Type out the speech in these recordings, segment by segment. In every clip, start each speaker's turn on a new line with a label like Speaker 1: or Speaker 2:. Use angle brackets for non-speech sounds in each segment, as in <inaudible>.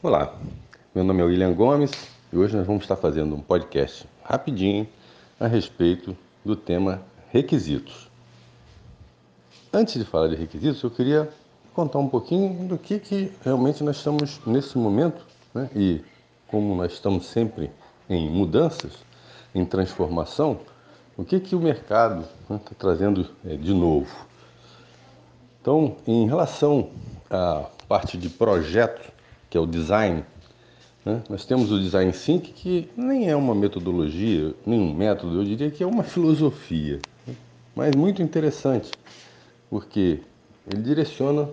Speaker 1: Olá, meu nome é William Gomes e hoje nós vamos estar fazendo um podcast rapidinho a respeito do tema requisitos. Antes de falar de requisitos, eu queria contar um pouquinho do que, que realmente nós estamos nesse momento né? e como nós estamos sempre em mudanças, em transformação, o que, que o mercado está né, tá trazendo é, de novo. Então, em relação à parte de projeto, que é o design, né, nós temos o Design Think, que nem é uma metodologia, nem um método, eu diria que é uma <laughs> filosofia, né, mas muito interessante, porque ele direciona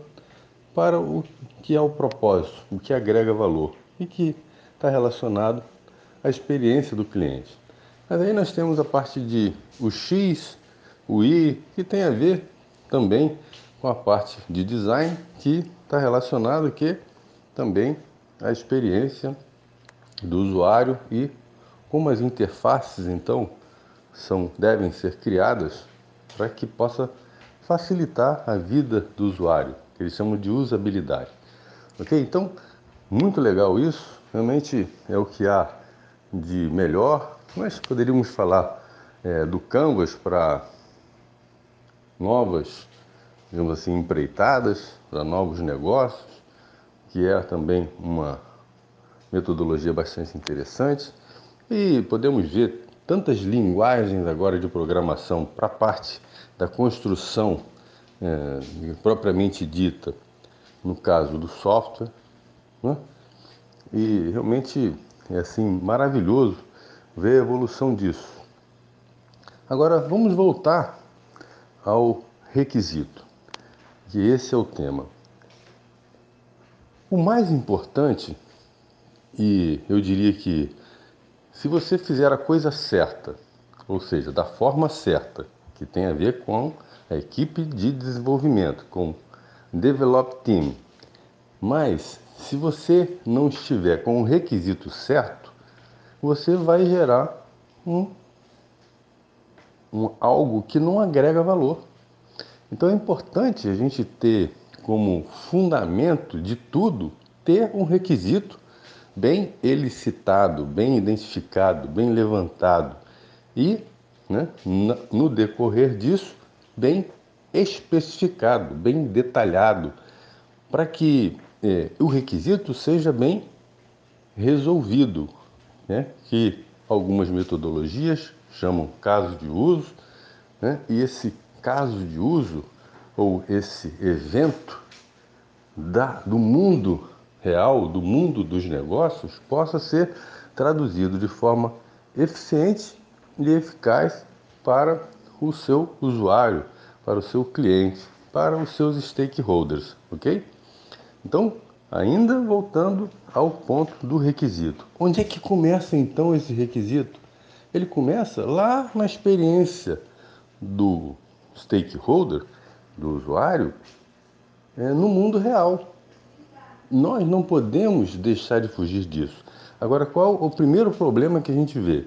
Speaker 1: para o que é o propósito, o que agrega valor e que está relacionado à experiência do cliente. Mas aí nós temos a parte de o X, o Y, que tem a ver também com a parte de design, que está relacionado que também a experiência do usuário e como as interfaces então são devem ser criadas para que possa facilitar a vida do usuário, eles chamam de usabilidade. Ok? Então, muito legal isso, realmente é o que há de melhor nós poderíamos falar é, do Canvas para novas, digamos assim, empreitadas, para novos negócios, que é também uma metodologia bastante interessante. E podemos ver tantas linguagens agora de programação para parte da construção é, propriamente dita, no caso do software. Né? E realmente é assim maravilhoso ver a evolução disso. Agora vamos voltar ao requisito, que esse é o tema. O mais importante, e eu diria que se você fizer a coisa certa, ou seja, da forma certa, que tem a ver com a equipe de desenvolvimento, com Develop Team, mas se você não estiver com o requisito certo, você vai gerar um, um, algo que não agrega valor. Então é importante a gente ter como fundamento de tudo ter um requisito bem elicitado, bem identificado, bem levantado e, né, no decorrer disso, bem especificado, bem detalhado, para que é, o requisito seja bem resolvido, né, que algumas metodologias chamam caso de uso, né, e esse caso de uso ou esse evento da, do mundo real, do mundo dos negócios, possa ser traduzido de forma eficiente e eficaz para o seu usuário, para o seu cliente, para os seus stakeholders, ok? Então, Ainda voltando ao ponto do requisito. Onde é que começa então esse requisito? Ele começa lá na experiência do stakeholder, do usuário, é, no mundo real. Nós não podemos deixar de fugir disso. Agora, qual o primeiro problema que a gente vê?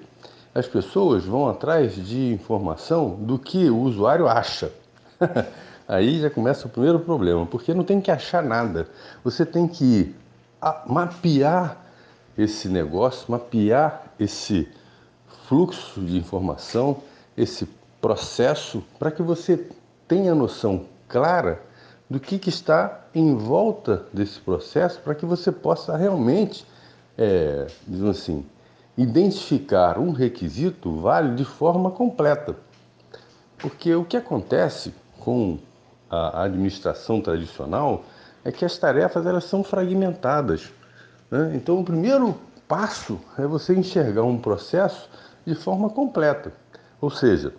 Speaker 1: As pessoas vão atrás de informação do que o usuário acha. <laughs> Aí já começa o primeiro problema, porque não tem que achar nada. Você tem que mapear esse negócio, mapear esse fluxo de informação, esse processo, para que você tenha noção clara do que, que está em volta desse processo, para que você possa realmente, é, assim, identificar um requisito válido de forma completa. Porque o que acontece com a administração tradicional é que as tarefas elas são fragmentadas. Né? Então, o primeiro passo é você enxergar um processo de forma completa, ou seja,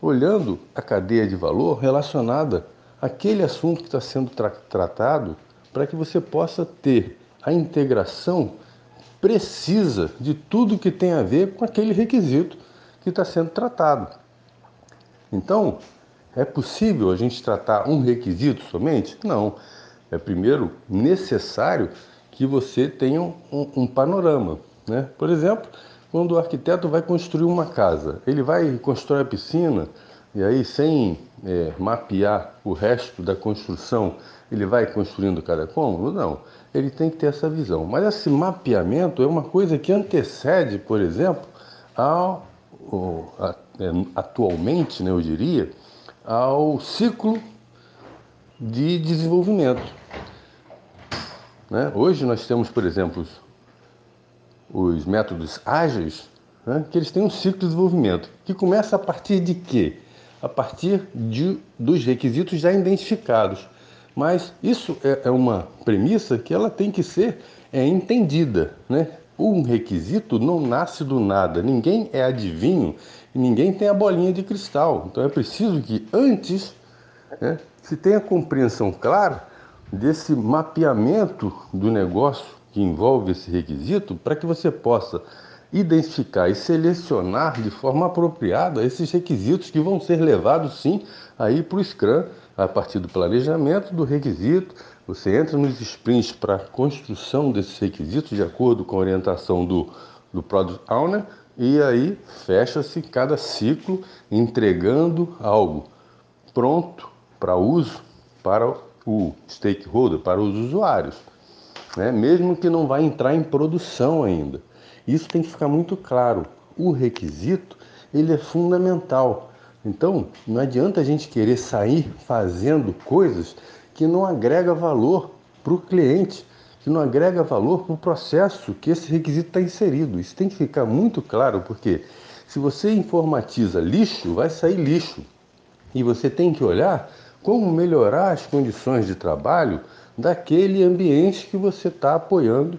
Speaker 1: olhando a cadeia de valor relacionada àquele assunto que está sendo tra tratado, para que você possa ter a integração precisa de tudo que tem a ver com aquele requisito que está sendo tratado. Então, é possível a gente tratar um requisito somente? Não. É primeiro necessário que você tenha um, um panorama. Né? Por exemplo, quando o arquiteto vai construir uma casa, ele vai construir a piscina e aí sem é, mapear o resto da construção, ele vai construindo cada cômodo? Não. Ele tem que ter essa visão. Mas esse mapeamento é uma coisa que antecede, por exemplo, ao, a, é, atualmente, né, eu diria, ao ciclo de desenvolvimento. Né? Hoje nós temos, por exemplo, os, os métodos ágeis, né, que eles têm um ciclo de desenvolvimento, que começa a partir de quê? A partir de, dos requisitos já identificados. Mas isso é, é uma premissa que ela tem que ser é, entendida. Né? Um requisito não nasce do nada, ninguém é adivinho ninguém tem a bolinha de cristal. Então é preciso que antes né, se tenha compreensão clara desse mapeamento do negócio que envolve esse requisito para que você possa identificar e selecionar de forma apropriada esses requisitos que vão ser levados sim aí para o Scrum a partir do planejamento do requisito. Você entra nos sprints para a construção desses requisitos de acordo com a orientação do, do Product Owner e aí fecha-se cada ciclo entregando algo pronto para uso para o stakeholder, para os usuários, né? mesmo que não vá entrar em produção ainda. Isso tem que ficar muito claro. O requisito ele é fundamental. Então, não adianta a gente querer sair fazendo coisas que não agrega valor para o cliente, que não agrega valor para o processo que esse requisito está inserido. Isso tem que ficar muito claro, porque se você informatiza lixo, vai sair lixo. E você tem que olhar como melhorar as condições de trabalho daquele ambiente que você está apoiando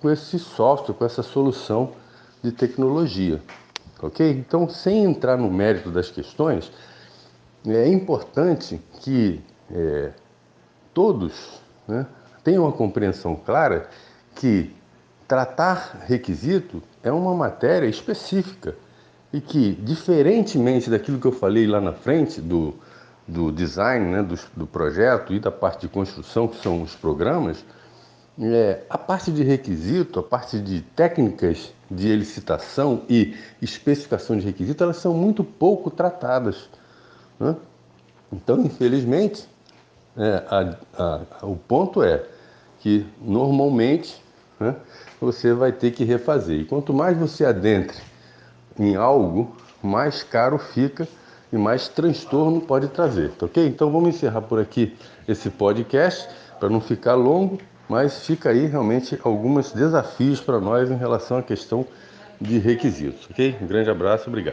Speaker 1: com esse software, com essa solução de tecnologia. Ok? Então, sem entrar no mérito das questões, é importante que é, todos né, tenham uma compreensão clara que tratar requisito é uma matéria específica e que, diferentemente daquilo que eu falei lá na frente, do, do design, né, do, do projeto e da parte de construção, que são os programas, é, a parte de requisito, a parte de técnicas de elicitação e especificação de requisito, elas são muito pouco tratadas. Né? Então, infelizmente, é, a, a, o ponto é que normalmente né, você vai ter que refazer. E quanto mais você adentre em algo, mais caro fica e mais transtorno pode trazer, tá ok? Então vamos encerrar por aqui esse podcast para não ficar longo, mas fica aí realmente alguns desafios para nós em relação à questão de requisitos, ok? Um grande abraço, obrigado.